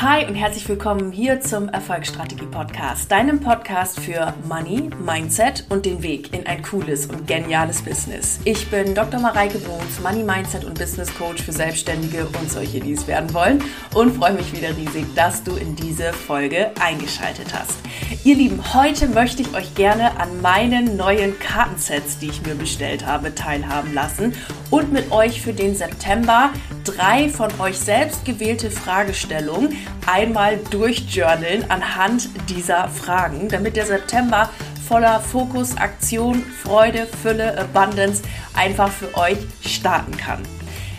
Hi und herzlich willkommen hier zum Erfolgsstrategie Podcast, deinem Podcast für Money, Mindset und den Weg in ein cooles und geniales Business. Ich bin Dr. Mareike Bruns, Money Mindset und Business Coach für Selbstständige und solche, die es werden wollen und freue mich wieder riesig, dass du in diese Folge eingeschaltet hast. Ihr Lieben, heute möchte ich euch gerne an meinen neuen Kartensets, die ich mir bestellt habe, teilhaben lassen und mit euch für den September drei von euch selbst gewählte Fragestellungen einmal durchjournalen anhand dieser Fragen, damit der September voller Fokus, Aktion, Freude, Fülle, Abundance einfach für euch starten kann.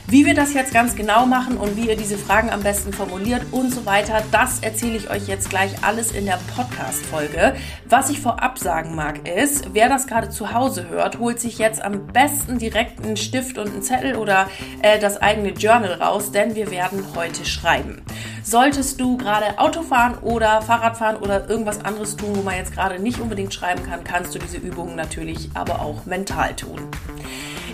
Wie wir das jetzt ganz genau machen und wie ihr diese Fragen am besten formuliert und so weiter, das erzähle ich euch jetzt gleich alles in der Podcast-Folge. Was ich vorab sagen mag ist, wer das gerade zu Hause hört, holt sich jetzt am besten direkt einen Stift und einen Zettel oder äh, das eigene Journal raus, denn wir werden heute schreiben. Solltest du gerade Auto fahren oder Fahrrad fahren oder irgendwas anderes tun, wo man jetzt gerade nicht unbedingt schreiben kann, kannst du diese Übungen natürlich aber auch mental tun.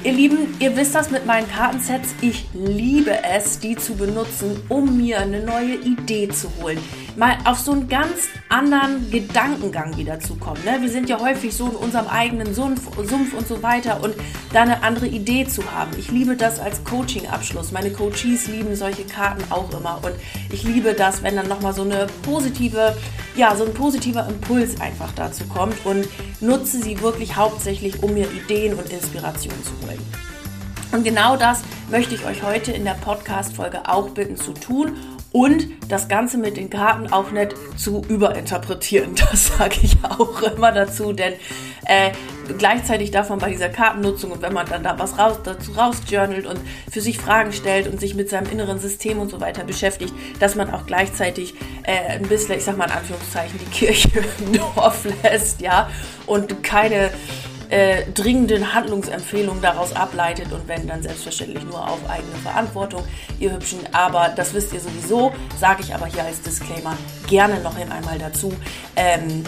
Ihr Lieben, ihr wisst das mit meinen Kartensets. Ich liebe es, die zu benutzen, um mir eine neue Idee zu holen. Mal auf so einen ganz anderen Gedankengang wieder zu kommen. Ne? Wir sind ja häufig so in unserem eigenen Sumpf, Sumpf und so weiter und da eine andere Idee zu haben. Ich liebe das als Coaching-Abschluss. Meine Coaches lieben solche Karten auch immer und ich liebe das, wenn dann nochmal so eine positive, ja, so ein positiver Impuls einfach dazu kommt und nutze sie wirklich hauptsächlich, um mir Ideen und Inspirationen zu holen wollen. Und genau das möchte ich euch heute in der Podcast-Folge auch bitten zu tun und das Ganze mit den Karten auch nicht zu überinterpretieren. Das sage ich auch immer dazu, denn äh, gleichzeitig darf man bei dieser Kartennutzung und wenn man dann da was raus, dazu rausjournalt und für sich Fragen stellt und sich mit seinem inneren System und so weiter beschäftigt, dass man auch gleichzeitig äh, ein bisschen, ich sag mal in Anführungszeichen, die Kirche im Dorf lässt, ja, und keine äh, dringenden Handlungsempfehlungen daraus ableitet und wenn dann selbstverständlich nur auf eigene Verantwortung, ihr Hübschen. Aber das wisst ihr sowieso, sage ich aber hier als Disclaimer gerne noch in einmal dazu. Ähm,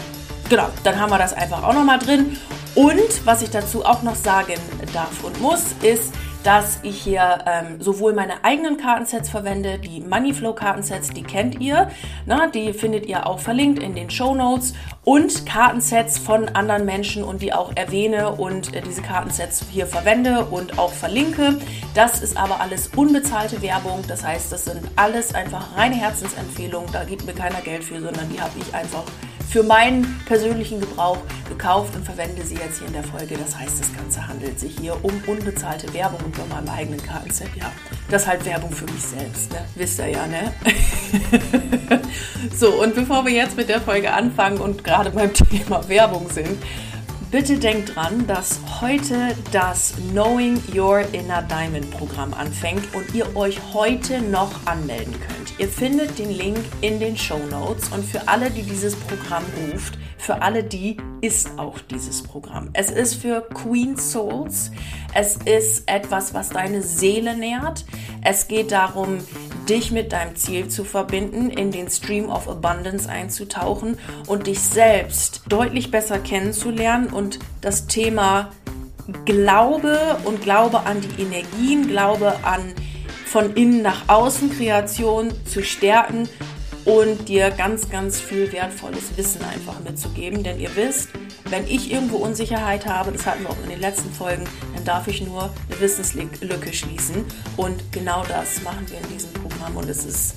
genau, dann haben wir das einfach auch nochmal drin. Und was ich dazu auch noch sagen darf und muss, ist, dass ich hier ähm, sowohl meine eigenen Kartensets verwende, die Moneyflow Kartensets, die kennt ihr, na, die findet ihr auch verlinkt in den Show Notes. Und Kartensets von anderen Menschen und die auch erwähne und äh, diese Kartensets hier verwende und auch verlinke. Das ist aber alles unbezahlte Werbung, das heißt, das sind alles einfach reine Herzensempfehlungen, da gibt mir keiner Geld für, sondern die habe ich einfach für meinen persönlichen Gebrauch gekauft und verwende sie jetzt hier in der Folge. Das heißt, das Ganze handelt sich hier um unbezahlte Werbung und bei meinem eigenen Kartenset. Ja, das ist halt Werbung für mich selbst, ne? Wisst ihr ja, ne? so, und bevor wir jetzt mit der Folge anfangen und gerade beim Thema Werbung sind, Bitte denkt dran, dass heute das Knowing Your Inner Diamond Programm anfängt und ihr euch heute noch anmelden könnt. Ihr findet den Link in den Show Notes und für alle, die dieses Programm ruft, für alle die ist auch dieses Programm. Es ist für Queen Souls. Es ist etwas, was deine Seele nährt. Es geht darum, dich mit deinem Ziel zu verbinden, in den Stream of Abundance einzutauchen und dich selbst deutlich besser kennenzulernen und das Thema Glaube und Glaube an die Energien, Glaube an von innen nach außen Kreation zu stärken und dir ganz, ganz viel wertvolles Wissen einfach mitzugeben. Denn ihr wisst, wenn ich irgendwo Unsicherheit habe, das hatten wir auch in den letzten Folgen, dann darf ich nur eine Wissenslücke schließen. Und genau das machen wir in diesem Programm und es ist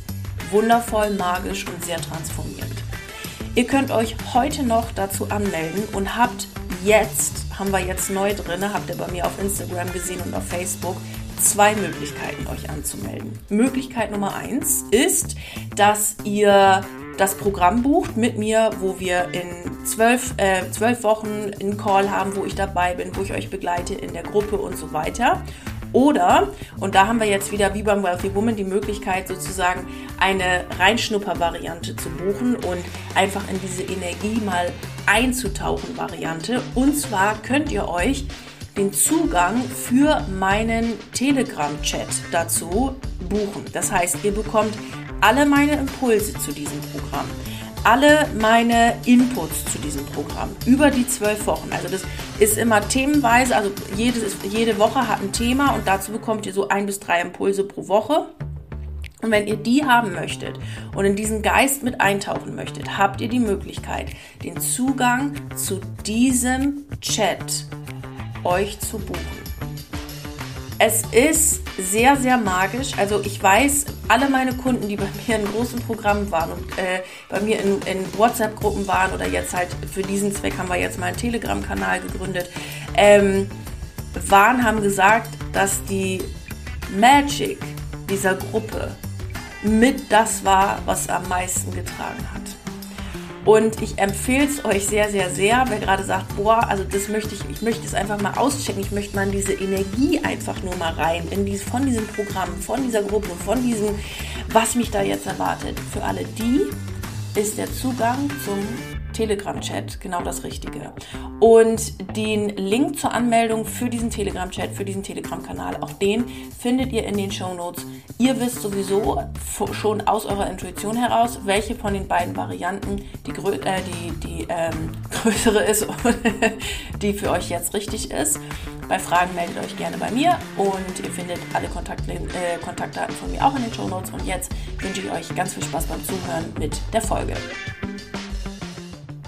wundervoll, magisch und sehr transformierend. Ihr könnt euch heute noch dazu anmelden und habt jetzt, haben wir jetzt neu drin, habt ihr bei mir auf Instagram gesehen und auf Facebook, zwei Möglichkeiten, euch anzumelden. Möglichkeit Nummer eins ist, dass ihr das Programm bucht mit mir, wo wir in zwölf, äh, zwölf Wochen einen Call haben, wo ich dabei bin, wo ich euch begleite in der Gruppe und so weiter. Oder, und da haben wir jetzt wieder wie beim Wealthy Woman die Möglichkeit, sozusagen eine Reinschnupper-Variante zu buchen und einfach in diese Energie mal einzutauchen Variante. Und zwar könnt ihr euch den Zugang für meinen Telegram-Chat dazu buchen. Das heißt, ihr bekommt alle meine Impulse zu diesem Programm, alle meine Inputs zu diesem Programm über die zwölf Wochen. Also das ist immer themenweise, also jede, jede Woche hat ein Thema und dazu bekommt ihr so ein bis drei Impulse pro Woche. Und wenn ihr die haben möchtet und in diesen Geist mit eintauchen möchtet, habt ihr die Möglichkeit, den Zugang zu diesem Chat euch zu buchen. Es ist sehr, sehr magisch. Also ich weiß, alle meine Kunden, die bei mir in großen Programmen waren und äh, bei mir in, in WhatsApp-Gruppen waren oder jetzt halt für diesen Zweck haben wir jetzt mal einen Telegram-Kanal gegründet, ähm, waren, haben gesagt, dass die Magic dieser Gruppe mit das war, was am meisten getragen hat. Und ich empfehle es euch sehr, sehr, sehr, wer gerade sagt, boah, also das möchte ich, ich möchte es einfach mal auschecken, ich möchte mal in diese Energie einfach nur mal rein, in dies, von diesem Programm, von dieser Gruppe, von diesem, was mich da jetzt erwartet. Für alle die ist der Zugang zum Telegram-Chat genau das Richtige. Und den Link zur Anmeldung für diesen Telegram-Chat, für diesen Telegram-Kanal, auch den findet ihr in den Show Notes. Ihr wisst sowieso schon aus eurer Intuition heraus, welche von den beiden Varianten die, äh, die, die ähm, größere ist und die für euch jetzt richtig ist. Bei Fragen meldet euch gerne bei mir und ihr findet alle Kontakt, äh, Kontaktdaten von mir auch in den Show Notes. Und jetzt wünsche ich euch ganz viel Spaß beim Zuhören mit der Folge.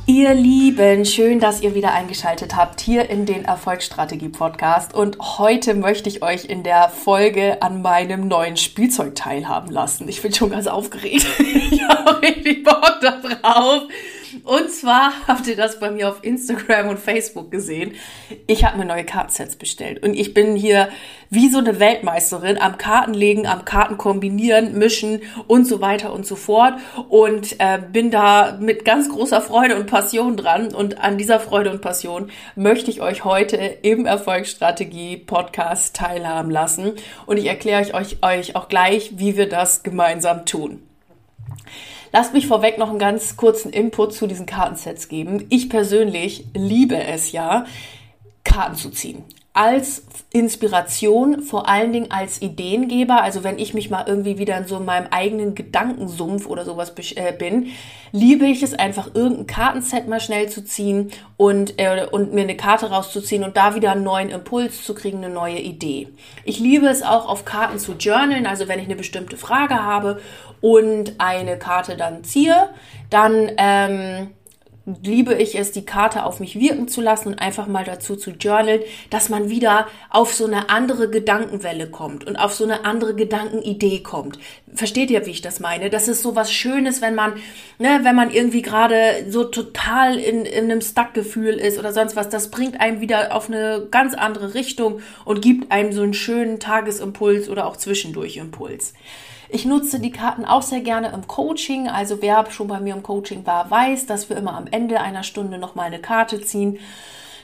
Ihr Lieben, schön, dass ihr wieder eingeschaltet habt hier in den Erfolgsstrategie Podcast und heute möchte ich euch in der Folge an meinem neuen Spielzeug teilhaben lassen. Ich bin schon ganz aufgeregt. ich habe richtig Bock da drauf. Und zwar habt ihr das bei mir auf Instagram und Facebook gesehen. Ich habe mir neue Kartensets bestellt und ich bin hier wie so eine Weltmeisterin am Kartenlegen, am Karten kombinieren, mischen und so weiter und so fort und äh, bin da mit ganz großer Freude und Passion dran und an dieser Freude und Passion möchte ich euch heute im Erfolgsstrategie Podcast teilhaben lassen und ich erkläre euch, euch auch gleich, wie wir das gemeinsam tun. Lasst mich vorweg noch einen ganz kurzen Input zu diesen Kartensets geben. Ich persönlich liebe es ja, Karten zu ziehen als Inspiration, vor allen Dingen als Ideengeber. Also wenn ich mich mal irgendwie wieder in so meinem eigenen Gedankensumpf oder sowas äh, bin, liebe ich es einfach, irgendein Kartenset mal schnell zu ziehen und, äh, und mir eine Karte rauszuziehen und da wieder einen neuen Impuls zu kriegen, eine neue Idee. Ich liebe es auch, auf Karten zu journalen. Also wenn ich eine bestimmte Frage habe und eine Karte dann ziehe, dann ähm, liebe ich es, die Karte auf mich wirken zu lassen und einfach mal dazu zu journalen, dass man wieder auf so eine andere Gedankenwelle kommt und auf so eine andere Gedankenidee kommt. Versteht ihr, wie ich das meine? Das ist so was Schönes, wenn man, ne, wenn man irgendwie gerade so total in, in einem Stuck-Gefühl ist oder sonst was. Das bringt einem wieder auf eine ganz andere Richtung und gibt einem so einen schönen Tagesimpuls oder auch zwischendurch Impuls. Ich nutze die Karten auch sehr gerne im Coaching. Also wer schon bei mir im Coaching war, weiß, dass wir immer am Ende einer Stunde nochmal eine Karte ziehen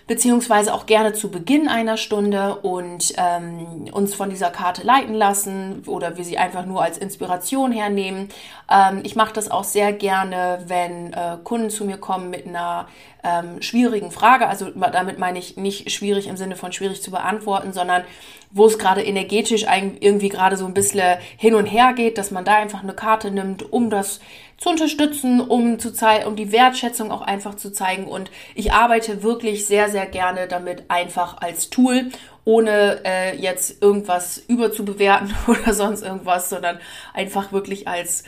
beziehungsweise auch gerne zu Beginn einer Stunde und ähm, uns von dieser Karte leiten lassen oder wir sie einfach nur als Inspiration hernehmen. Ähm, ich mache das auch sehr gerne, wenn äh, Kunden zu mir kommen mit einer ähm, schwierigen Frage. Also damit meine ich nicht schwierig im Sinne von schwierig zu beantworten, sondern wo es gerade energetisch irgendwie gerade so ein bisschen hin und her geht, dass man da einfach eine Karte nimmt, um das zu unterstützen, um zu zeigen, um die Wertschätzung auch einfach zu zeigen. Und ich arbeite wirklich sehr, sehr gerne damit einfach als Tool, ohne äh, jetzt irgendwas überzubewerten oder sonst irgendwas, sondern einfach wirklich als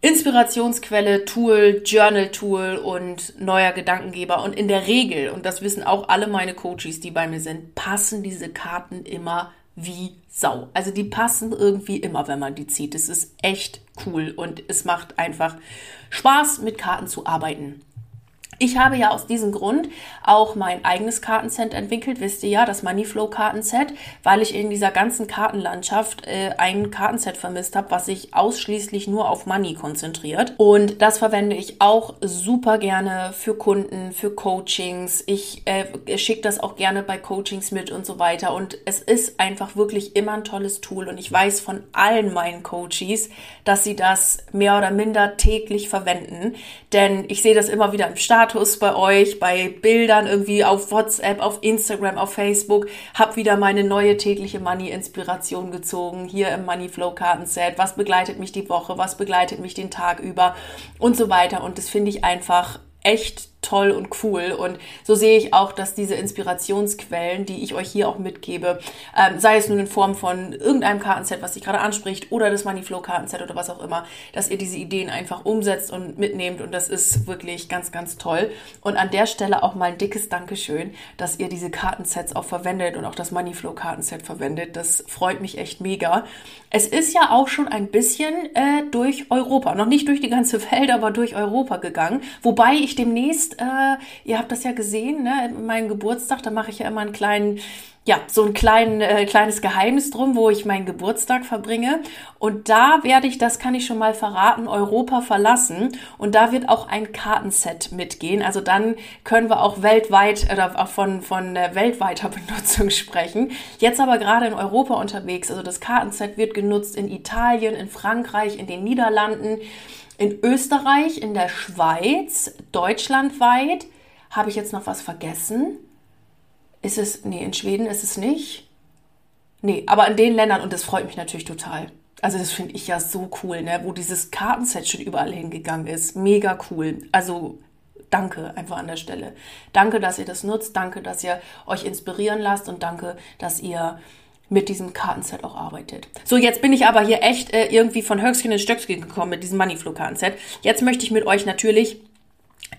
Inspirationsquelle, Tool, Journal-Tool und neuer Gedankengeber. Und in der Regel, und das wissen auch alle meine Coaches, die bei mir sind, passen diese Karten immer wie Sau. Also die passen irgendwie immer, wenn man die zieht. Es ist echt cool und es macht einfach Spaß, mit Karten zu arbeiten. Ich habe ja aus diesem Grund auch mein eigenes Kartenset entwickelt, wisst ihr ja, das Moneyflow Kartenset, weil ich in dieser ganzen Kartenlandschaft äh, ein Kartenset vermisst habe, was sich ausschließlich nur auf Money konzentriert. Und das verwende ich auch super gerne für Kunden, für Coachings. Ich äh, schicke das auch gerne bei Coachings mit und so weiter. Und es ist einfach wirklich immer ein tolles Tool. Und ich weiß von allen meinen Coaches, dass sie das mehr oder minder täglich verwenden. Denn ich sehe das immer wieder im Start Status bei euch, bei Bildern irgendwie auf WhatsApp, auf Instagram, auf Facebook. Hab wieder meine neue tägliche Money-Inspiration gezogen, hier im Money Flow Kartenset. Was begleitet mich die Woche? Was begleitet mich den Tag über? Und so weiter. Und das finde ich einfach echt toll und cool. Und so sehe ich auch, dass diese Inspirationsquellen, die ich euch hier auch mitgebe, ähm, sei es nun in Form von irgendeinem Kartenset, was sich gerade anspricht, oder das Moneyflow Kartenset oder was auch immer, dass ihr diese Ideen einfach umsetzt und mitnehmt. Und das ist wirklich ganz, ganz toll. Und an der Stelle auch mal ein dickes Dankeschön, dass ihr diese Kartensets auch verwendet und auch das Moneyflow Kartenset verwendet. Das freut mich echt mega. Es ist ja auch schon ein bisschen äh, durch Europa, noch nicht durch die ganze Welt, aber durch Europa gegangen. Wobei ich demnächst, äh, ihr habt das ja gesehen, ne, meinen Geburtstag, da mache ich ja immer einen kleinen ja, so ein klein, äh, kleines Geheimnis drum, wo ich meinen Geburtstag verbringe. Und da werde ich, das kann ich schon mal verraten, Europa verlassen. Und da wird auch ein Kartenset mitgehen. Also dann können wir auch weltweit oder auch von, von äh, weltweiter Benutzung sprechen. Jetzt aber gerade in Europa unterwegs. Also das Kartenset wird genutzt in Italien, in Frankreich, in den Niederlanden, in Österreich, in der Schweiz, deutschlandweit. Habe ich jetzt noch was vergessen? Ist es, nee, in Schweden ist es nicht. Nee, aber in den Ländern, und das freut mich natürlich total. Also das finde ich ja so cool, ne? wo dieses Kartenset schon überall hingegangen ist. Mega cool. Also danke einfach an der Stelle. Danke, dass ihr das nutzt. Danke, dass ihr euch inspirieren lasst und danke, dass ihr mit diesem Kartenset auch arbeitet. So, jetzt bin ich aber hier echt äh, irgendwie von Höchstchen in Stöckchen gekommen mit diesem Moneyflow-Kartenset. Jetzt möchte ich mit euch natürlich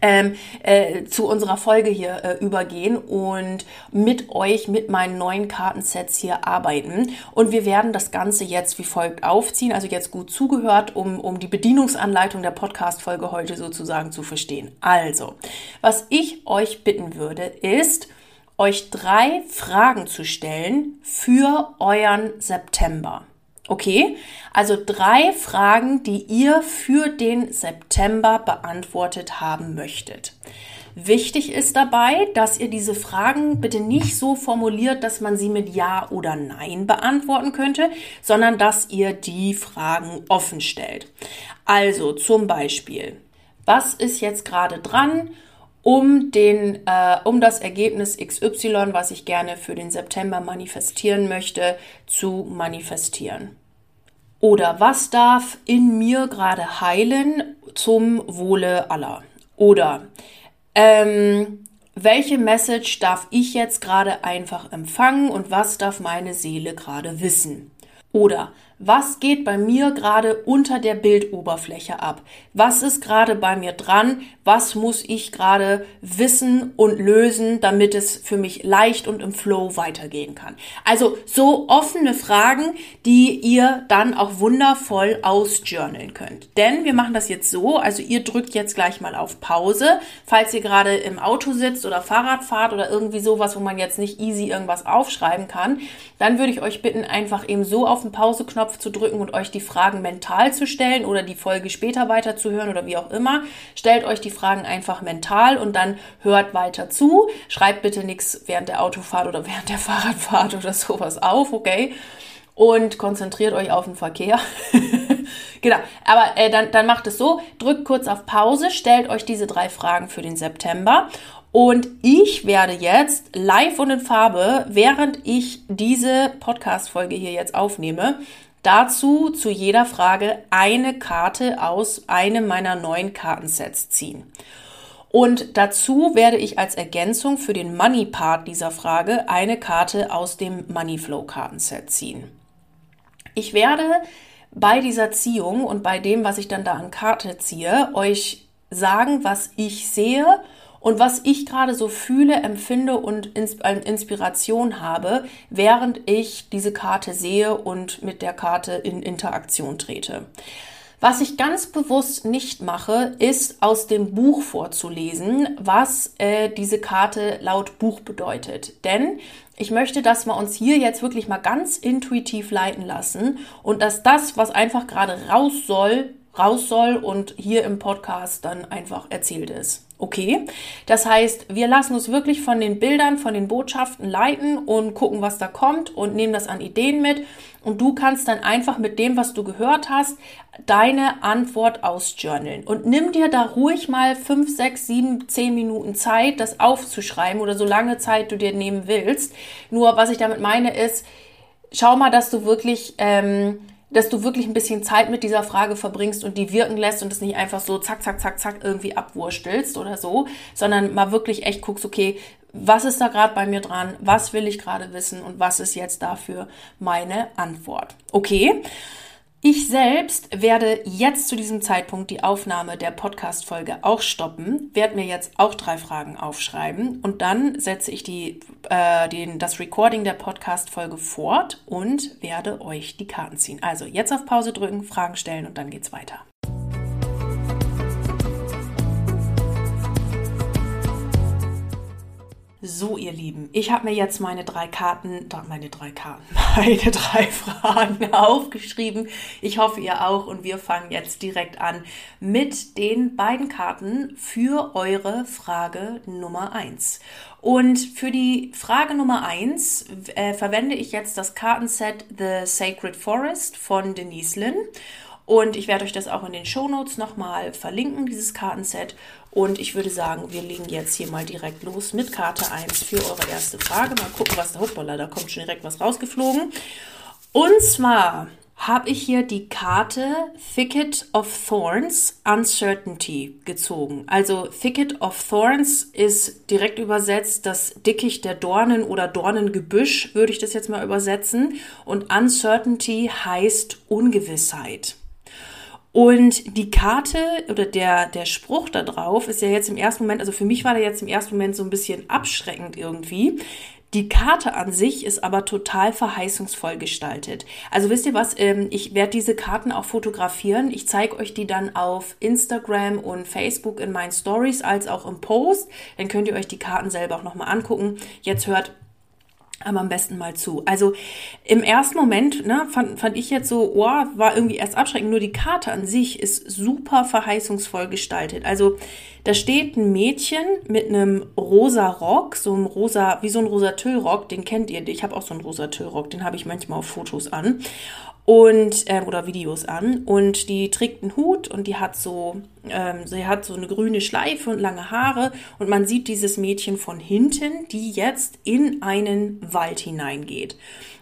ähm, äh, zu unserer Folge hier äh, übergehen und mit euch, mit meinen neuen Kartensets hier arbeiten. Und wir werden das Ganze jetzt wie folgt aufziehen, also jetzt gut zugehört, um, um die Bedienungsanleitung der Podcast-Folge heute sozusagen zu verstehen. Also, was ich euch bitten würde, ist, euch drei Fragen zu stellen für euren September. Okay, also drei Fragen, die ihr für den September beantwortet haben möchtet. Wichtig ist dabei, dass ihr diese Fragen bitte nicht so formuliert, dass man sie mit Ja oder Nein beantworten könnte, sondern dass ihr die Fragen offen stellt. Also zum Beispiel, was ist jetzt gerade dran? Um, den, äh, um das Ergebnis XY, was ich gerne für den September manifestieren möchte, zu manifestieren. Oder was darf in mir gerade heilen zum Wohle aller? Oder ähm, welche Message darf ich jetzt gerade einfach empfangen und was darf meine Seele gerade wissen? Oder was geht bei mir gerade unter der Bildoberfläche ab? Was ist gerade bei mir dran? Was muss ich gerade wissen und lösen, damit es für mich leicht und im Flow weitergehen kann? Also so offene Fragen, die ihr dann auch wundervoll ausjournalen könnt. Denn wir machen das jetzt so, also ihr drückt jetzt gleich mal auf Pause, falls ihr gerade im Auto sitzt oder Fahrrad fahrt oder irgendwie sowas, wo man jetzt nicht easy irgendwas aufschreiben kann, dann würde ich euch bitten, einfach eben so auf den Pause-Knopf Knopf zu drücken und euch die Fragen mental zu stellen oder die Folge später weiterzuhören oder wie auch immer. Stellt euch die Fragen einfach mental und dann hört weiter zu. Schreibt bitte nichts während der Autofahrt oder während der Fahrradfahrt oder sowas auf, okay? Und konzentriert euch auf den Verkehr. genau, aber äh, dann, dann macht es so, drückt kurz auf Pause, stellt euch diese drei Fragen für den September und ich werde jetzt live und in Farbe, während ich diese Podcast-Folge hier jetzt aufnehme, Dazu zu jeder Frage eine Karte aus einem meiner neuen Kartensets ziehen. Und dazu werde ich als Ergänzung für den Money Part dieser Frage eine Karte aus dem Money Flow Kartenset ziehen. Ich werde bei dieser Ziehung und bei dem, was ich dann da an Karte ziehe, euch sagen, was ich sehe und was ich gerade so fühle, empfinde und Inspiration habe, während ich diese Karte sehe und mit der Karte in Interaktion trete. Was ich ganz bewusst nicht mache, ist aus dem Buch vorzulesen, was äh, diese Karte laut Buch bedeutet. Denn ich möchte, dass wir uns hier jetzt wirklich mal ganz intuitiv leiten lassen und dass das, was einfach gerade raus soll, raus soll und hier im Podcast dann einfach erzählt ist. Okay, das heißt, wir lassen uns wirklich von den Bildern, von den Botschaften leiten und gucken, was da kommt und nehmen das an Ideen mit. Und du kannst dann einfach mit dem, was du gehört hast, deine Antwort ausjournalen. Und nimm dir da ruhig mal fünf, sechs, sieben, zehn Minuten Zeit, das aufzuschreiben oder so lange Zeit du dir nehmen willst. Nur was ich damit meine ist, schau mal, dass du wirklich ähm, dass du wirklich ein bisschen Zeit mit dieser Frage verbringst und die wirken lässt und es nicht einfach so zack, zack, zack, zack irgendwie abwurstelst oder so, sondern mal wirklich echt guckst, okay, was ist da gerade bei mir dran, was will ich gerade wissen und was ist jetzt dafür meine Antwort. Okay. Ich selbst werde jetzt zu diesem Zeitpunkt die Aufnahme der Podcast-Folge auch stoppen, werde mir jetzt auch drei Fragen aufschreiben und dann setze ich die, äh, den, das Recording der Podcast-Folge fort und werde euch die Karten ziehen. Also jetzt auf Pause drücken, Fragen stellen und dann geht's weiter. So, ihr Lieben, ich habe mir jetzt meine drei Karten, meine drei Karten, meine drei Fragen aufgeschrieben. Ich hoffe, ihr auch. Und wir fangen jetzt direkt an mit den beiden Karten für eure Frage Nummer eins. Und für die Frage Nummer eins äh, verwende ich jetzt das Kartenset The Sacred Forest von Denise Lynn. Und ich werde euch das auch in den Shownotes nochmal verlinken, dieses Kartenset. Und ich würde sagen, wir legen jetzt hier mal direkt los mit Karte 1 für eure erste Frage. Mal gucken, was da, hoppala, da kommt schon direkt was rausgeflogen. Und zwar habe ich hier die Karte Thicket of Thorns Uncertainty gezogen. Also Thicket of Thorns ist direkt übersetzt das Dickicht der Dornen oder Dornengebüsch, würde ich das jetzt mal übersetzen. Und Uncertainty heißt Ungewissheit. Und die Karte oder der, der Spruch da drauf ist ja jetzt im ersten Moment, also für mich war der jetzt im ersten Moment so ein bisschen abschreckend irgendwie. Die Karte an sich ist aber total verheißungsvoll gestaltet. Also wisst ihr was, ähm, ich werde diese Karten auch fotografieren. Ich zeige euch die dann auf Instagram und Facebook in meinen Stories als auch im Post. Dann könnt ihr euch die Karten selber auch nochmal angucken. Jetzt hört aber am besten mal zu. Also im ersten Moment ne, fand, fand ich jetzt so, oh, war irgendwie erst abschreckend. Nur die Karte an sich ist super verheißungsvoll gestaltet. Also da steht ein Mädchen mit einem rosa Rock, so ein rosa, wie so ein rosa Tüllrock, den kennt ihr. Ich habe auch so einen rosa Tüllrock, den habe ich manchmal auf Fotos an und äh, oder Videos an und die trägt einen Hut und die hat so ähm, sie hat so eine grüne Schleife und lange Haare und man sieht dieses Mädchen von hinten, die jetzt in einen Wald hineingeht.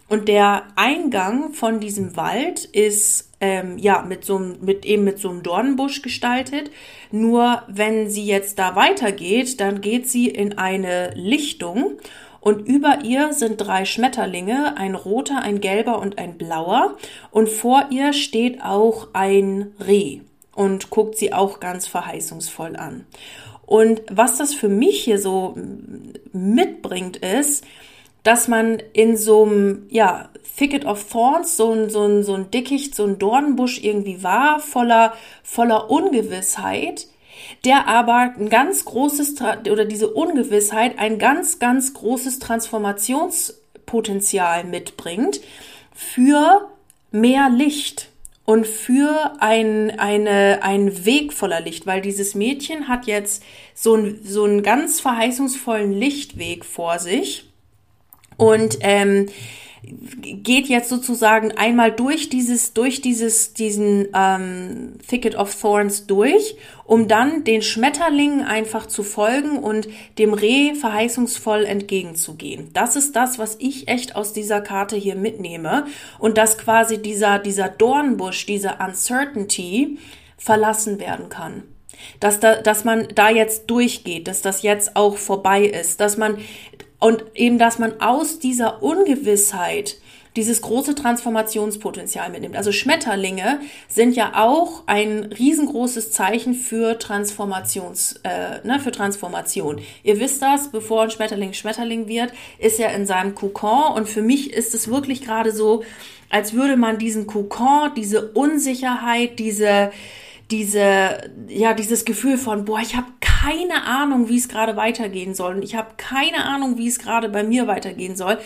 Und der Eingang von diesem Wald ist ähm, ja mit so mit eben mit so einem Dornenbusch gestaltet. Nur wenn sie jetzt da weitergeht, dann geht sie in eine Lichtung und über ihr sind drei Schmetterlinge, ein roter, ein gelber und ein blauer. Und vor ihr steht auch ein Reh und guckt sie auch ganz verheißungsvoll an. Und was das für mich hier so mitbringt, ist, dass man in so einem, ja, Thicket of Thorns, so ein, so ein, so ein Dickicht, so ein Dornbusch irgendwie war, voller, voller Ungewissheit, der aber ein ganz großes, oder diese Ungewissheit ein ganz, ganz großes Transformationspotenzial mitbringt für mehr Licht und für ein, eine, ein Weg voller Licht, weil dieses Mädchen hat jetzt so, ein, so einen ganz verheißungsvollen Lichtweg vor sich. Und ähm, geht jetzt sozusagen einmal durch dieses, durch dieses, diesen ähm, Thicket of Thorns durch, um dann den Schmetterlingen einfach zu folgen und dem Reh verheißungsvoll entgegenzugehen. Das ist das, was ich echt aus dieser Karte hier mitnehme und dass quasi dieser, dieser Dornbusch, diese Uncertainty verlassen werden kann dass da, dass man da jetzt durchgeht, dass das jetzt auch vorbei ist, dass man und eben, dass man aus dieser Ungewissheit dieses große Transformationspotenzial mitnimmt. Also Schmetterlinge sind ja auch ein riesengroßes Zeichen für Transformations, äh, ne, für Transformation. Ihr wisst das, bevor ein Schmetterling Schmetterling wird, ist er in seinem Kokon und für mich ist es wirklich gerade so, als würde man diesen Kokon, diese Unsicherheit, diese diese, ja, dieses Gefühl von, boah, ich habe keine Ahnung, wie es gerade weitergehen soll. Und ich habe keine Ahnung, wie es gerade bei mir weitergehen soll,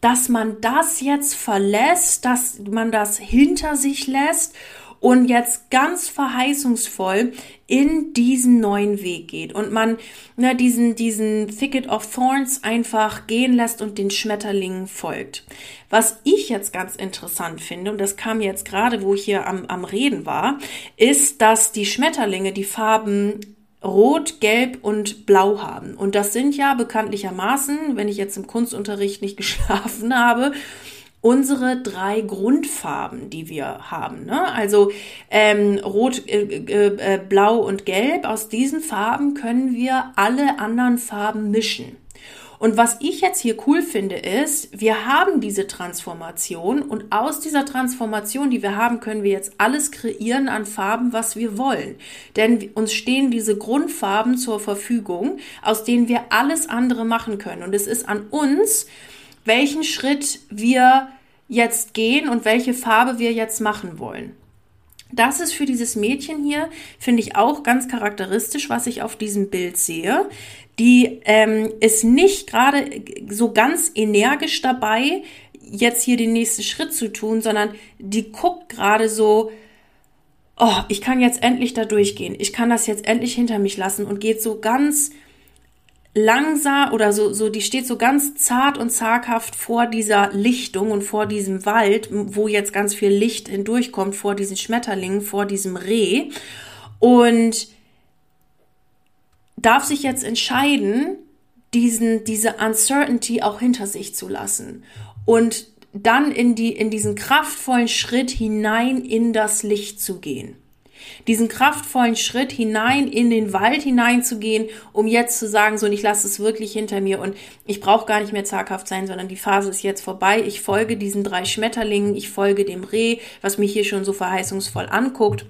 dass man das jetzt verlässt, dass man das hinter sich lässt und jetzt ganz verheißungsvoll in diesen neuen Weg geht. Und man ne, diesen, diesen Thicket of Thorns einfach gehen lässt und den Schmetterlingen folgt. Was ich jetzt ganz interessant finde, und das kam jetzt gerade, wo ich hier am, am Reden war, ist, dass die Schmetterlinge die Farben Rot, Gelb und Blau haben. Und das sind ja bekanntlichermaßen, wenn ich jetzt im Kunstunterricht nicht geschlafen habe, unsere drei Grundfarben, die wir haben. Ne? Also ähm, Rot, äh, äh, äh, Blau und Gelb. Aus diesen Farben können wir alle anderen Farben mischen. Und was ich jetzt hier cool finde, ist, wir haben diese Transformation und aus dieser Transformation, die wir haben, können wir jetzt alles kreieren an Farben, was wir wollen. Denn uns stehen diese Grundfarben zur Verfügung, aus denen wir alles andere machen können. Und es ist an uns, welchen Schritt wir jetzt gehen und welche Farbe wir jetzt machen wollen. Das ist für dieses Mädchen hier, finde ich auch ganz charakteristisch, was ich auf diesem Bild sehe. Die ähm, ist nicht gerade so ganz energisch dabei, jetzt hier den nächsten Schritt zu tun, sondern die guckt gerade so, oh, ich kann jetzt endlich da durchgehen, ich kann das jetzt endlich hinter mich lassen und geht so ganz langsam oder so, so, die steht so ganz zart und zaghaft vor dieser Lichtung und vor diesem Wald, wo jetzt ganz viel Licht hindurchkommt, vor diesen Schmetterlingen, vor diesem Reh. Und darf sich jetzt entscheiden, diesen, diese Uncertainty auch hinter sich zu lassen und dann in die, in diesen kraftvollen Schritt hinein in das Licht zu gehen diesen kraftvollen Schritt hinein in den Wald hineinzugehen, um jetzt zu sagen, so, und ich lasse es wirklich hinter mir und ich brauche gar nicht mehr zaghaft sein, sondern die Phase ist jetzt vorbei. Ich folge diesen drei Schmetterlingen, ich folge dem Reh, was mich hier schon so verheißungsvoll anguckt.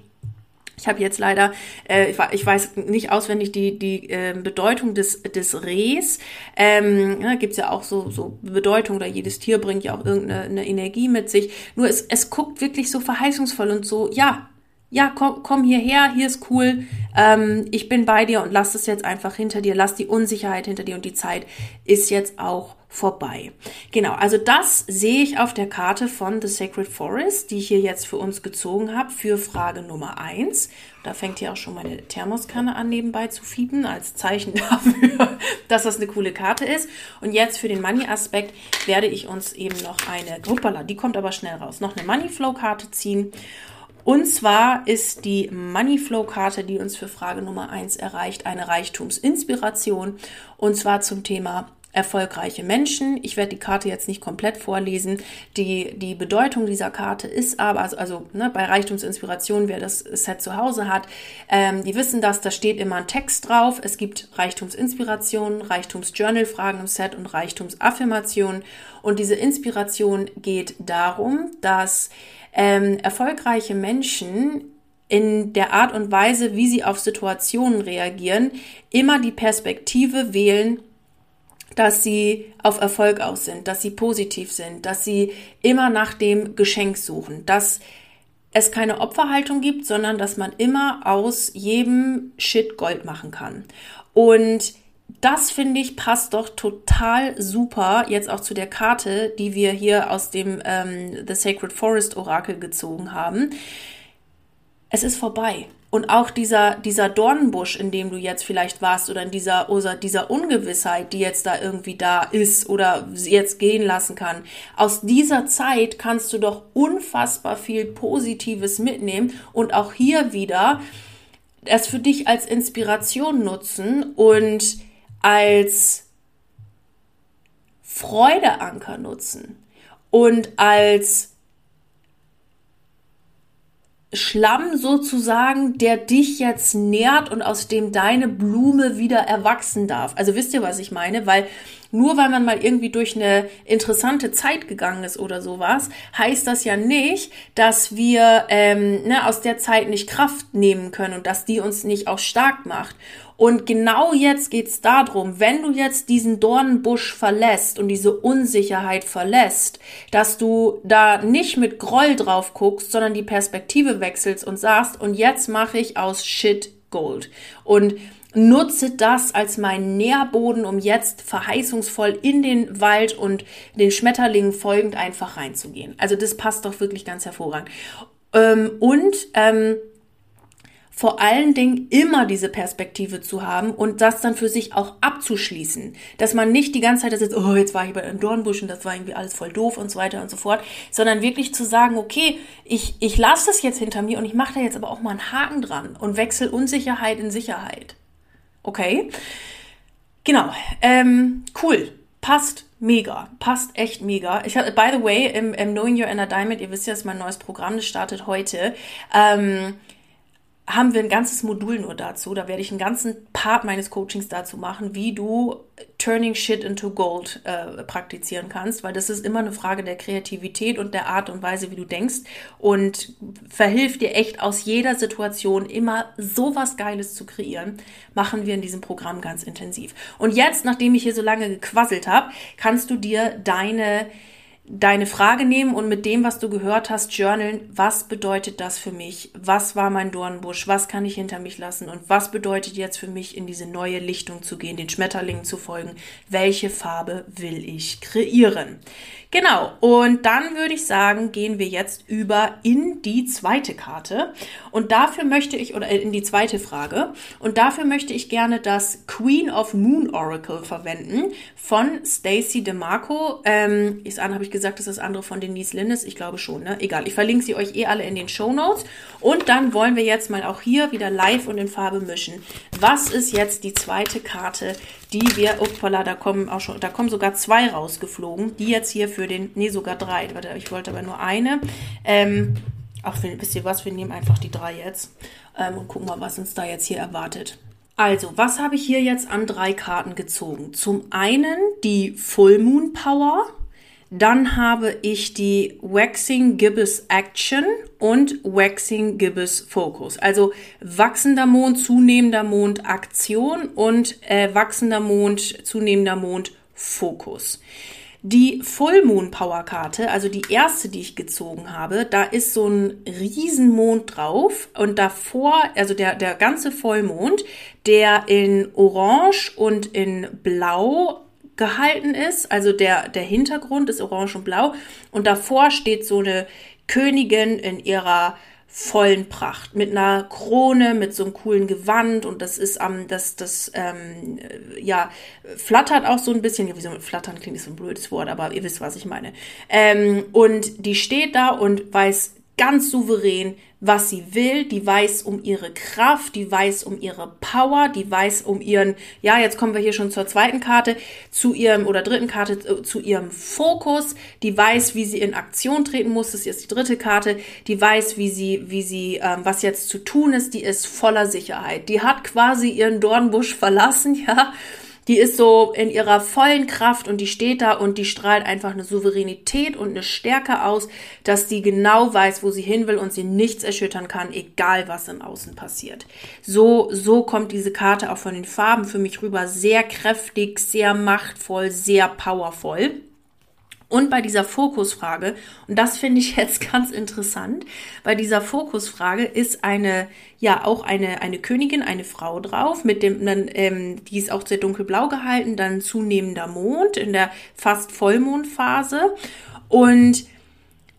Ich habe jetzt leider, äh, ich, weiß nicht auswendig die, die äh, Bedeutung des, des Rehs. Ähm, ja, Gibt ja auch so, so Bedeutung, oder jedes Tier bringt ja auch irgendeine Energie mit sich. Nur es, es guckt wirklich so verheißungsvoll und so, ja, ja, komm, komm hierher, hier ist cool, ähm, ich bin bei dir und lass es jetzt einfach hinter dir, lass die Unsicherheit hinter dir und die Zeit ist jetzt auch vorbei. Genau, also das sehe ich auf der Karte von The Sacred Forest, die ich hier jetzt für uns gezogen habe, für Frage Nummer eins. Da fängt hier auch schon meine Thermoskanne an, nebenbei zu fiepen, als Zeichen dafür, dass das eine coole Karte ist. Und jetzt für den Money-Aspekt werde ich uns eben noch eine, hoppala, die kommt aber schnell raus, noch eine Money-Flow-Karte ziehen. Und zwar ist die Moneyflow-Karte, die uns für Frage Nummer eins erreicht, eine Reichtumsinspiration. Und zwar zum Thema erfolgreiche Menschen. Ich werde die Karte jetzt nicht komplett vorlesen. Die, die Bedeutung dieser Karte ist aber, also, also ne, bei Reichtumsinspiration, wer das Set zu Hause hat, ähm, die wissen das, da steht immer ein Text drauf. Es gibt Reichtumsinspiration, Reichtumsjournal-Fragen im Set und Reichtumsaffirmation. Und diese Inspiration geht darum, dass ähm, erfolgreiche Menschen in der Art und Weise, wie sie auf Situationen reagieren, immer die Perspektive wählen, dass sie auf Erfolg aus sind, dass sie positiv sind, dass sie immer nach dem Geschenk suchen, dass es keine Opferhaltung gibt, sondern dass man immer aus jedem Shit Gold machen kann. Und das finde ich passt doch total super jetzt auch zu der Karte, die wir hier aus dem ähm, The Sacred Forest Orakel gezogen haben. Es ist vorbei. Und auch dieser, dieser Dornenbusch, in dem du jetzt vielleicht warst, oder in dieser, oder dieser Ungewissheit, die jetzt da irgendwie da ist oder jetzt gehen lassen kann, aus dieser Zeit kannst du doch unfassbar viel Positives mitnehmen und auch hier wieder es für dich als Inspiration nutzen und als Freudeanker nutzen und als Schlamm sozusagen, der dich jetzt nährt und aus dem deine Blume wieder erwachsen darf. Also wisst ihr, was ich meine? Weil nur weil man mal irgendwie durch eine interessante Zeit gegangen ist oder sowas, heißt das ja nicht, dass wir ähm, ne, aus der Zeit nicht Kraft nehmen können und dass die uns nicht auch stark macht. Und genau jetzt geht's darum, wenn du jetzt diesen Dornenbusch verlässt und diese Unsicherheit verlässt, dass du da nicht mit Groll drauf guckst, sondern die Perspektive wechselst und sagst, und jetzt mache ich aus Shit Gold. Und nutze das als meinen Nährboden, um jetzt verheißungsvoll in den Wald und den Schmetterlingen folgend einfach reinzugehen. Also das passt doch wirklich ganz hervorragend. Ähm, und ähm, vor allen Dingen immer diese Perspektive zu haben und das dann für sich auch abzuschließen. Dass man nicht die ganze Zeit sitzt, oh, jetzt war ich bei einem Dornbusch und das war irgendwie alles voll doof und so weiter und so fort, sondern wirklich zu sagen, okay, ich, ich lasse das jetzt hinter mir und ich mache da jetzt aber auch mal einen Haken dran und wechsle Unsicherheit in Sicherheit. Okay? Genau, ähm, cool, passt mega. Passt echt mega. Ich hatte, by the way, im, im Knowing Your Inner Diamond, ihr wisst ja, ist mein neues Programm, das startet heute. Ähm, haben wir ein ganzes Modul nur dazu. Da werde ich einen ganzen Part meines Coachings dazu machen, wie du Turning Shit into Gold äh, praktizieren kannst, weil das ist immer eine Frage der Kreativität und der Art und Weise, wie du denkst und verhilft dir echt aus jeder Situation immer so was Geiles zu kreieren, machen wir in diesem Programm ganz intensiv. Und jetzt, nachdem ich hier so lange gequasselt habe, kannst du dir deine deine Frage nehmen und mit dem, was du gehört hast, journalen, was bedeutet das für mich? Was war mein Dornbusch? Was kann ich hinter mich lassen? Und was bedeutet jetzt für mich, in diese neue Lichtung zu gehen, den Schmetterlingen zu folgen? Welche Farbe will ich kreieren? Genau, und dann würde ich sagen, gehen wir jetzt über in die zweite Karte. Und dafür möchte ich, oder in die zweite Frage, und dafür möchte ich gerne das Queen of Moon Oracle verwenden von Stacey DeMarco. Ähm, ist an, habe ich gesagt, ist das andere von Denise Linnes? Ich glaube schon, ne? Egal, ich verlinke sie euch eh alle in den Show Notes. Und dann wollen wir jetzt mal auch hier wieder live und in Farbe mischen. Was ist jetzt die zweite Karte, die wir, upala, da kommen auch schon, da kommen sogar zwei rausgeflogen, die jetzt hier für den, nee, sogar drei, warte, ich wollte aber nur eine. Ähm, ach, wisst ihr was, wir nehmen einfach die drei jetzt ähm, und gucken mal, was uns da jetzt hier erwartet. Also, was habe ich hier jetzt an drei Karten gezogen? Zum einen die Full Moon Power, dann habe ich die Waxing Gibbous Action und Waxing Gibbous Focus. Also wachsender Mond, zunehmender Mond Aktion und äh, wachsender Mond, zunehmender Mond Fokus. Die Full Moon Power Karte, also die erste, die ich gezogen habe, da ist so ein Riesenmond drauf und davor, also der, der ganze Vollmond, der in Orange und in Blau gehalten ist. Also der, der Hintergrund ist orange und blau. Und davor steht so eine Königin in ihrer vollen Pracht mit einer Krone, mit so einem coolen Gewand und das ist am, das, das, ähm, ja, flattert auch so ein bisschen, ja, wieso flattern klingt so ein blödes Wort, aber ihr wisst, was ich meine. Ähm, und die steht da und weiß ganz souverän, was sie will, die weiß um ihre Kraft, die weiß um ihre Power, die weiß um ihren, ja, jetzt kommen wir hier schon zur zweiten Karte, zu ihrem oder dritten Karte, äh, zu ihrem Fokus, die weiß, wie sie in Aktion treten muss, das ist jetzt die dritte Karte, die weiß, wie sie, wie sie, ähm, was jetzt zu tun ist, die ist voller Sicherheit. Die hat quasi ihren Dornbusch verlassen, ja, die ist so in ihrer vollen Kraft und die steht da und die strahlt einfach eine Souveränität und eine Stärke aus, dass die genau weiß, wo sie hin will und sie nichts erschüttern kann, egal was im Außen passiert. So, so kommt diese Karte auch von den Farben für mich rüber. Sehr kräftig, sehr machtvoll, sehr powervoll. Und bei dieser Fokusfrage, und das finde ich jetzt ganz interessant, bei dieser Fokusfrage ist eine, ja, auch eine, eine Königin, eine Frau drauf, mit dem, dann, ähm, die ist auch sehr dunkelblau gehalten, dann zunehmender Mond in der fast Vollmondphase und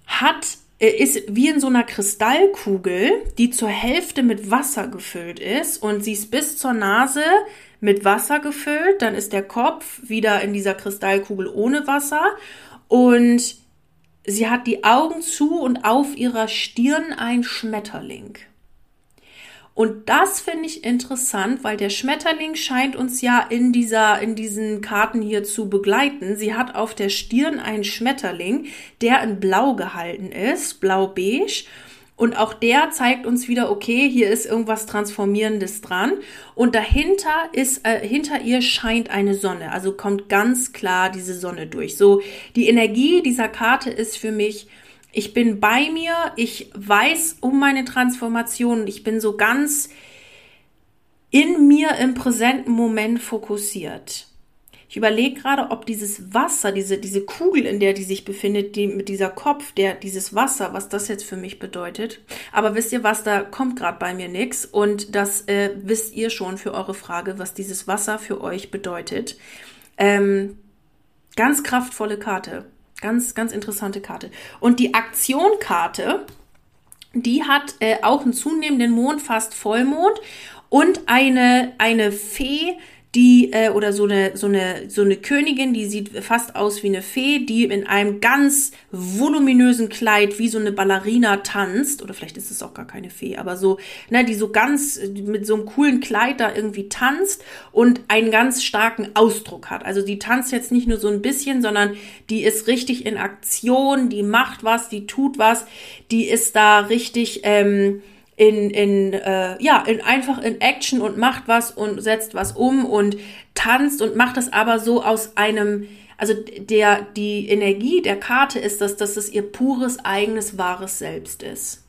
hat äh, ist wie in so einer Kristallkugel, die zur Hälfte mit Wasser gefüllt ist und sie ist bis zur Nase mit Wasser gefüllt, dann ist der Kopf wieder in dieser Kristallkugel ohne Wasser und sie hat die Augen zu und auf ihrer Stirn ein Schmetterling. Und das finde ich interessant, weil der Schmetterling scheint uns ja in dieser, in diesen Karten hier zu begleiten. Sie hat auf der Stirn einen Schmetterling, der in Blau gehalten ist, blau-beige. Und auch der zeigt uns wieder, okay, hier ist irgendwas Transformierendes dran. Und dahinter ist, äh, hinter ihr scheint eine Sonne. Also kommt ganz klar diese Sonne durch. So, die Energie dieser Karte ist für mich, ich bin bei mir, ich weiß um meine Transformation, ich bin so ganz in mir im präsenten Moment fokussiert. Ich überlege gerade, ob dieses Wasser, diese, diese Kugel, in der die sich befindet, die, mit dieser Kopf, der, dieses Wasser, was das jetzt für mich bedeutet. Aber wisst ihr was, da kommt gerade bei mir nichts. Und das äh, wisst ihr schon für eure Frage, was dieses Wasser für euch bedeutet. Ähm, ganz kraftvolle Karte. Ganz, ganz interessante Karte. Und die Aktionkarte, die hat äh, auch einen zunehmenden Mond, fast Vollmond und eine, eine Fee, die äh, oder so eine so eine so eine Königin, die sieht fast aus wie eine Fee, die in einem ganz voluminösen Kleid wie so eine Ballerina tanzt oder vielleicht ist es auch gar keine Fee, aber so, ne, die so ganz mit so einem coolen Kleid da irgendwie tanzt und einen ganz starken Ausdruck hat. Also die tanzt jetzt nicht nur so ein bisschen, sondern die ist richtig in Aktion, die macht was, die tut was, die ist da richtig ähm, in, in äh, ja, in, einfach in Action und macht was und setzt was um und tanzt und macht das aber so aus einem, also der, die Energie der Karte ist, dass, dass es ihr pures, eigenes, wahres Selbst ist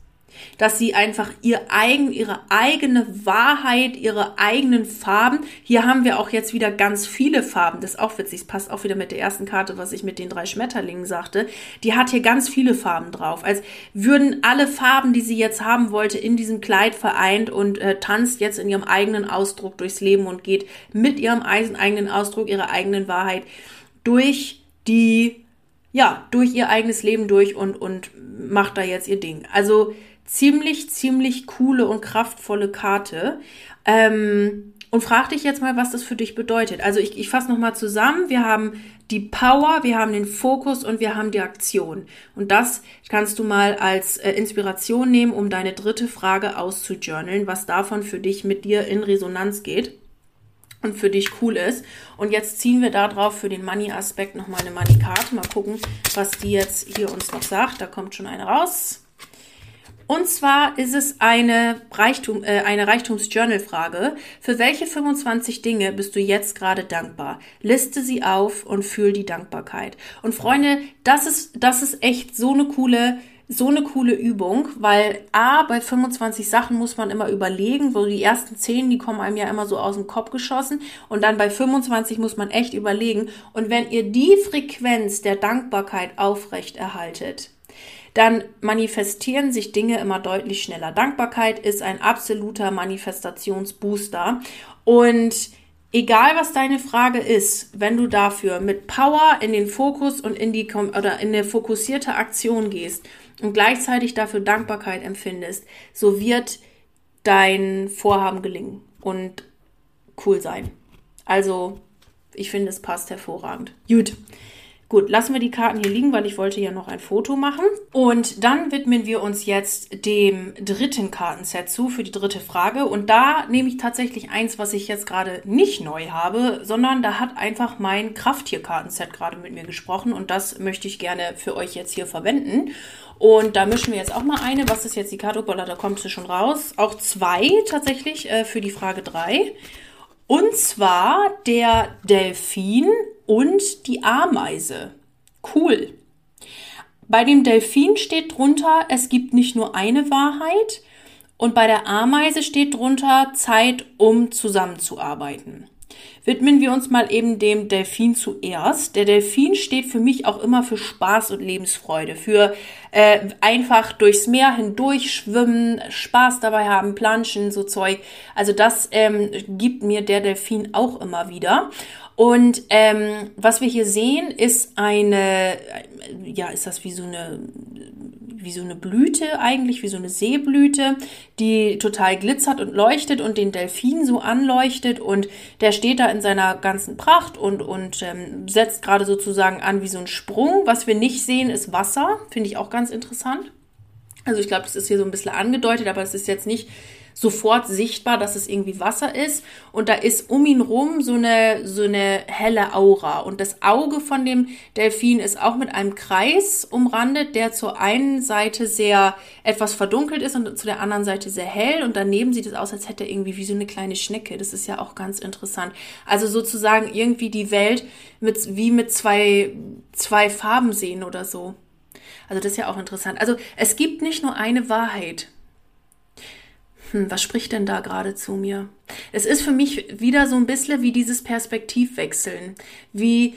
dass sie einfach ihr eigen, ihre eigene Wahrheit, ihre eigenen Farben. Hier haben wir auch jetzt wieder ganz viele Farben. Das ist auch witzig. Das passt auch wieder mit der ersten Karte, was ich mit den drei Schmetterlingen sagte. Die hat hier ganz viele Farben drauf. Als würden alle Farben, die sie jetzt haben wollte, in diesem Kleid vereint und äh, tanzt jetzt in ihrem eigenen Ausdruck durchs Leben und geht mit ihrem eigenen Ausdruck, ihrer eigenen Wahrheit durch die ja, durch ihr eigenes Leben durch und, und macht da jetzt ihr Ding. Also ziemlich, ziemlich coole und kraftvolle Karte. Ähm, und frag dich jetzt mal, was das für dich bedeutet. Also ich, ich fasse nochmal zusammen. Wir haben die Power, wir haben den Fokus und wir haben die Aktion. Und das kannst du mal als äh, Inspiration nehmen, um deine dritte Frage auszujournalen, was davon für dich mit dir in Resonanz geht und für dich cool ist. Und jetzt ziehen wir darauf für den Money-Aspekt nochmal eine Money-Karte. Mal gucken, was die jetzt hier uns noch sagt. Da kommt schon eine raus. Und zwar ist es eine, Reichtum, äh, eine Reichtums-Journal-Frage. Für welche 25 Dinge bist du jetzt gerade dankbar? Liste sie auf und fühl die Dankbarkeit. Und Freunde, das ist, das ist echt so eine coole, so eine coole Übung, weil A, bei 25 Sachen muss man immer überlegen, wo die ersten 10, die kommen einem ja immer so aus dem Kopf geschossen und dann bei 25 muss man echt überlegen. Und wenn ihr die Frequenz der Dankbarkeit aufrecht erhaltet, dann manifestieren sich Dinge immer deutlich schneller. Dankbarkeit ist ein absoluter Manifestationsbooster und egal was deine Frage ist, wenn du dafür mit Power in den Fokus und in die oder in eine fokussierte Aktion gehst und gleichzeitig dafür Dankbarkeit empfindest, so wird dein Vorhaben gelingen und cool sein. Also, ich finde, es passt hervorragend. Gut. Gut, lassen wir die Karten hier liegen, weil ich wollte ja noch ein Foto machen. Und dann widmen wir uns jetzt dem dritten Kartenset zu für die dritte Frage. Und da nehme ich tatsächlich eins, was ich jetzt gerade nicht neu habe, sondern da hat einfach mein Krafttier-Kartenset gerade mit mir gesprochen. Und das möchte ich gerne für euch jetzt hier verwenden. Und da mischen wir jetzt auch mal eine. Was ist jetzt die Karte? Opala, da kommt sie schon raus. Auch zwei tatsächlich äh, für die Frage drei. Und zwar der Delfin und die Ameise. Cool. Bei dem Delfin steht drunter, es gibt nicht nur eine Wahrheit. Und bei der Ameise steht drunter Zeit, um zusammenzuarbeiten widmen wir uns mal eben dem Delfin zuerst. Der Delfin steht für mich auch immer für Spaß und Lebensfreude, für äh, einfach durchs Meer hindurch schwimmen, Spaß dabei haben, planschen, so Zeug. Also das ähm, gibt mir der Delfin auch immer wieder. Und ähm, was wir hier sehen, ist eine, ja, ist das wie so eine wie so eine Blüte eigentlich, wie so eine Seeblüte, die total glitzert und leuchtet und den Delfin so anleuchtet und der steht da in seiner ganzen Pracht und, und ähm, setzt gerade sozusagen an wie so ein Sprung. Was wir nicht sehen, ist Wasser, finde ich auch ganz interessant. Also ich glaube, das ist hier so ein bisschen angedeutet, aber es ist jetzt nicht sofort sichtbar, dass es irgendwie Wasser ist. Und da ist um ihn rum so eine, so eine helle Aura. Und das Auge von dem Delfin ist auch mit einem Kreis umrandet, der zur einen Seite sehr etwas verdunkelt ist und zu der anderen Seite sehr hell. Und daneben sieht es aus, als hätte er irgendwie wie so eine kleine Schnecke. Das ist ja auch ganz interessant. Also sozusagen irgendwie die Welt mit, wie mit zwei, zwei Farben sehen oder so. Also das ist ja auch interessant. Also es gibt nicht nur eine Wahrheit hm, was spricht denn da gerade zu mir? Es ist für mich wieder so ein bisschen wie dieses Perspektivwechseln, wie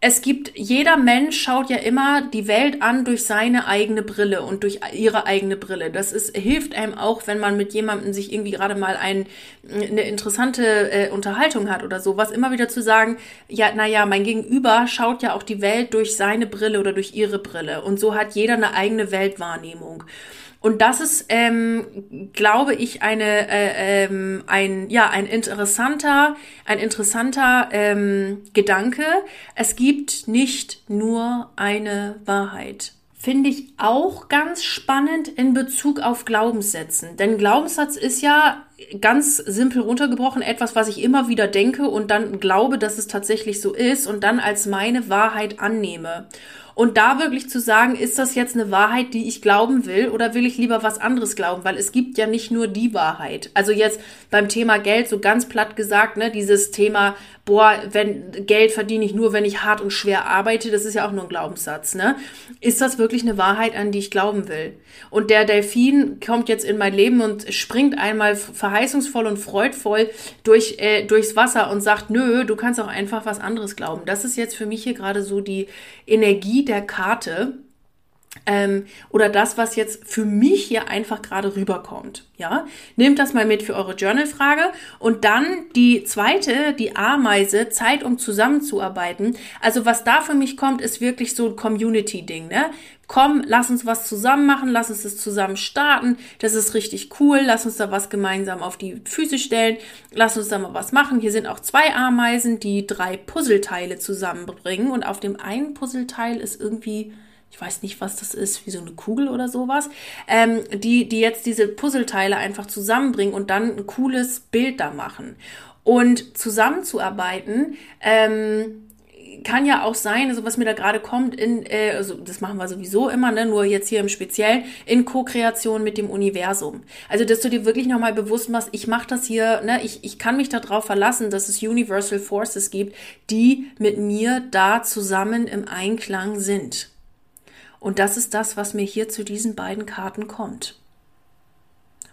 es gibt, jeder Mensch schaut ja immer die Welt an durch seine eigene Brille und durch ihre eigene Brille. Das ist, hilft einem auch, wenn man mit jemandem sich irgendwie gerade mal ein, eine interessante äh, Unterhaltung hat oder so, was immer wieder zu sagen, ja, naja, mein Gegenüber schaut ja auch die Welt durch seine Brille oder durch ihre Brille. Und so hat jeder eine eigene Weltwahrnehmung. Und das ist, ähm, glaube ich, eine, äh, ähm, ein, ja, ein interessanter, ein interessanter ähm, Gedanke. Es gibt nicht nur eine Wahrheit. Finde ich auch ganz spannend in Bezug auf Glaubenssätzen. Denn Glaubenssatz ist ja ganz simpel runtergebrochen etwas, was ich immer wieder denke und dann glaube, dass es tatsächlich so ist und dann als meine Wahrheit annehme. Und da wirklich zu sagen, ist das jetzt eine Wahrheit, die ich glauben will oder will ich lieber was anderes glauben? Weil es gibt ja nicht nur die Wahrheit. Also jetzt beim Thema Geld, so ganz platt gesagt, ne, dieses Thema, boah, wenn Geld verdiene ich nur, wenn ich hart und schwer arbeite, das ist ja auch nur ein Glaubenssatz, ne? Ist das wirklich eine Wahrheit, an die ich glauben will? Und der Delfin kommt jetzt in mein Leben und springt einmal verheißungsvoll und freudvoll durch, äh, durchs Wasser und sagt, nö, du kannst auch einfach was anderes glauben. Das ist jetzt für mich hier gerade so die Energie der Karte ähm, oder das, was jetzt für mich hier einfach gerade rüberkommt. Ja, nehmt das mal mit für eure Journal-Frage und dann die zweite, die Ameise, Zeit, um zusammenzuarbeiten. Also was da für mich kommt, ist wirklich so ein Community-Ding. Ne? Komm, lass uns was zusammen machen, lass uns das zusammen starten. Das ist richtig cool. Lass uns da was gemeinsam auf die Füße stellen. Lass uns da mal was machen. Hier sind auch zwei Ameisen, die drei Puzzleteile zusammenbringen und auf dem einen Puzzleteil ist irgendwie ich weiß nicht, was das ist, wie so eine Kugel oder sowas, ähm, die, die jetzt diese Puzzleteile einfach zusammenbringen und dann ein cooles Bild da machen. Und zusammenzuarbeiten, ähm, kann ja auch sein, also was mir da gerade kommt, in, äh, also das machen wir sowieso immer, ne, nur jetzt hier im Speziellen, in Co-Kreation mit dem Universum. Also, dass du dir wirklich nochmal bewusst machst, ich mache das hier, ne, ich, ich kann mich darauf verlassen, dass es Universal Forces gibt, die mit mir da zusammen im Einklang sind. Und das ist das, was mir hier zu diesen beiden Karten kommt.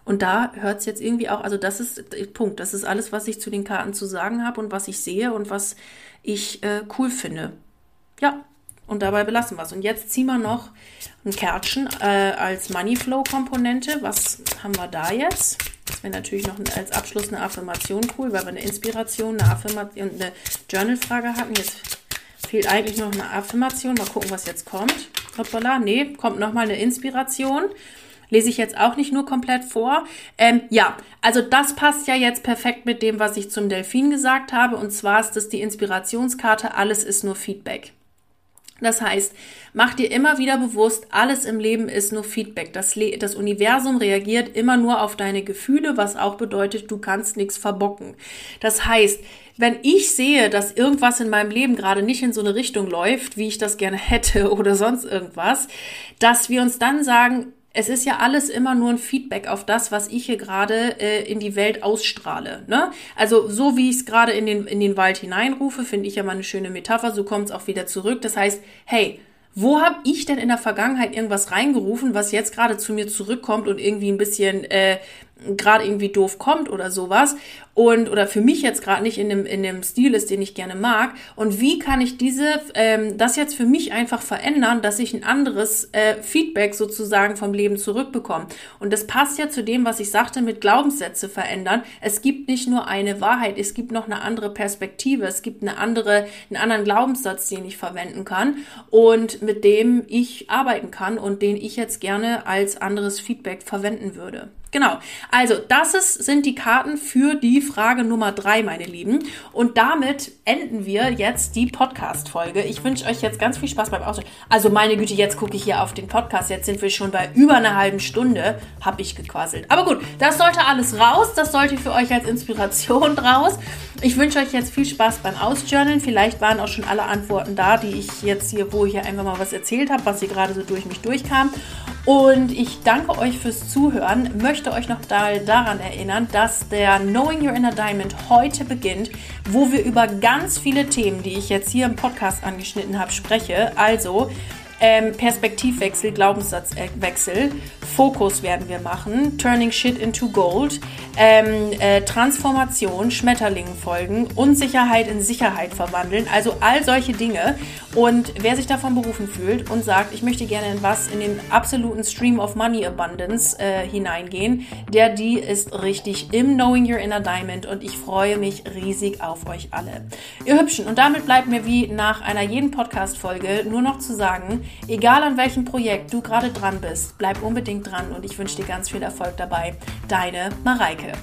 Und da hört es jetzt irgendwie auch, also das ist Punkt, das ist alles, was ich zu den Karten zu sagen habe und was ich sehe und was ich äh, cool finde. Ja, und dabei belassen wir es. Und jetzt ziehen wir noch ein Kärtchen äh, als Moneyflow-Komponente. Was haben wir da jetzt? Das wäre natürlich noch als Abschluss eine Affirmation cool, weil wir eine Inspiration, eine Affirmation eine Journal-Frage hatten. Jetzt fehlt eigentlich noch eine Affirmation. Mal gucken, was jetzt kommt. Hoppala, nee, kommt nochmal eine Inspiration. Lese ich jetzt auch nicht nur komplett vor. Ähm, ja, also das passt ja jetzt perfekt mit dem, was ich zum Delfin gesagt habe. Und zwar ist das die Inspirationskarte, alles ist nur Feedback. Das heißt, mach dir immer wieder bewusst, alles im Leben ist nur Feedback. Das, Le das Universum reagiert immer nur auf deine Gefühle, was auch bedeutet, du kannst nichts verbocken. Das heißt, wenn ich sehe, dass irgendwas in meinem Leben gerade nicht in so eine Richtung läuft, wie ich das gerne hätte oder sonst irgendwas, dass wir uns dann sagen, es ist ja alles immer nur ein Feedback auf das, was ich hier gerade äh, in die Welt ausstrahle. Ne? Also so wie ich es gerade in den, in den Wald hineinrufe, finde ich ja mal eine schöne Metapher, so kommt es auch wieder zurück. Das heißt, hey, wo habe ich denn in der Vergangenheit irgendwas reingerufen, was jetzt gerade zu mir zurückkommt und irgendwie ein bisschen äh, gerade irgendwie doof kommt oder sowas und oder für mich jetzt gerade nicht in dem in dem Stil ist, den ich gerne mag und wie kann ich diese ähm, das jetzt für mich einfach verändern, dass ich ein anderes äh, Feedback sozusagen vom Leben zurückbekomme und das passt ja zu dem, was ich sagte mit Glaubenssätze verändern. Es gibt nicht nur eine Wahrheit, es gibt noch eine andere Perspektive, es gibt eine andere einen anderen Glaubenssatz, den ich verwenden kann und mit dem ich arbeiten kann und den ich jetzt gerne als anderes Feedback verwenden würde. Genau. Also, das ist, sind die Karten für die Frage Nummer drei, meine Lieben. Und damit enden wir jetzt die Podcast-Folge. Ich wünsche euch jetzt ganz viel Spaß beim Aussehen. Also, meine Güte, jetzt gucke ich hier auf den Podcast. Jetzt sind wir schon bei über einer halben Stunde. Hab ich gequasselt. Aber gut, das sollte alles raus. Das sollte für euch als Inspiration raus. Ich wünsche euch jetzt viel Spaß beim Ausjournalen. Vielleicht waren auch schon alle Antworten da, die ich jetzt hier, wo ich hier einfach mal was erzählt habe, was hier gerade so durch mich durchkam. Und ich danke euch fürs Zuhören. Möchte euch noch daran erinnern, dass der Knowing Your Inner Diamond heute beginnt, wo wir über ganz viele Themen, die ich jetzt hier im Podcast angeschnitten habe, spreche. Also ähm, Perspektivwechsel, Glaubenssatzwechsel, Fokus werden wir machen, Turning Shit into Gold, ähm, äh, Transformation, Schmetterlingen folgen, Unsicherheit in Sicherheit verwandeln, also all solche Dinge. Und wer sich davon berufen fühlt und sagt, ich möchte gerne in was, in den absoluten Stream of Money Abundance äh, hineingehen, der die ist richtig im Knowing Your Inner Diamond und ich freue mich riesig auf euch alle. Ihr Hübschen, und damit bleibt mir wie nach einer jeden Podcast-Folge nur noch zu sagen, egal an welchem Projekt du gerade dran bist, bleib unbedingt dran und ich wünsche dir ganz viel Erfolg dabei. Deine Mareike.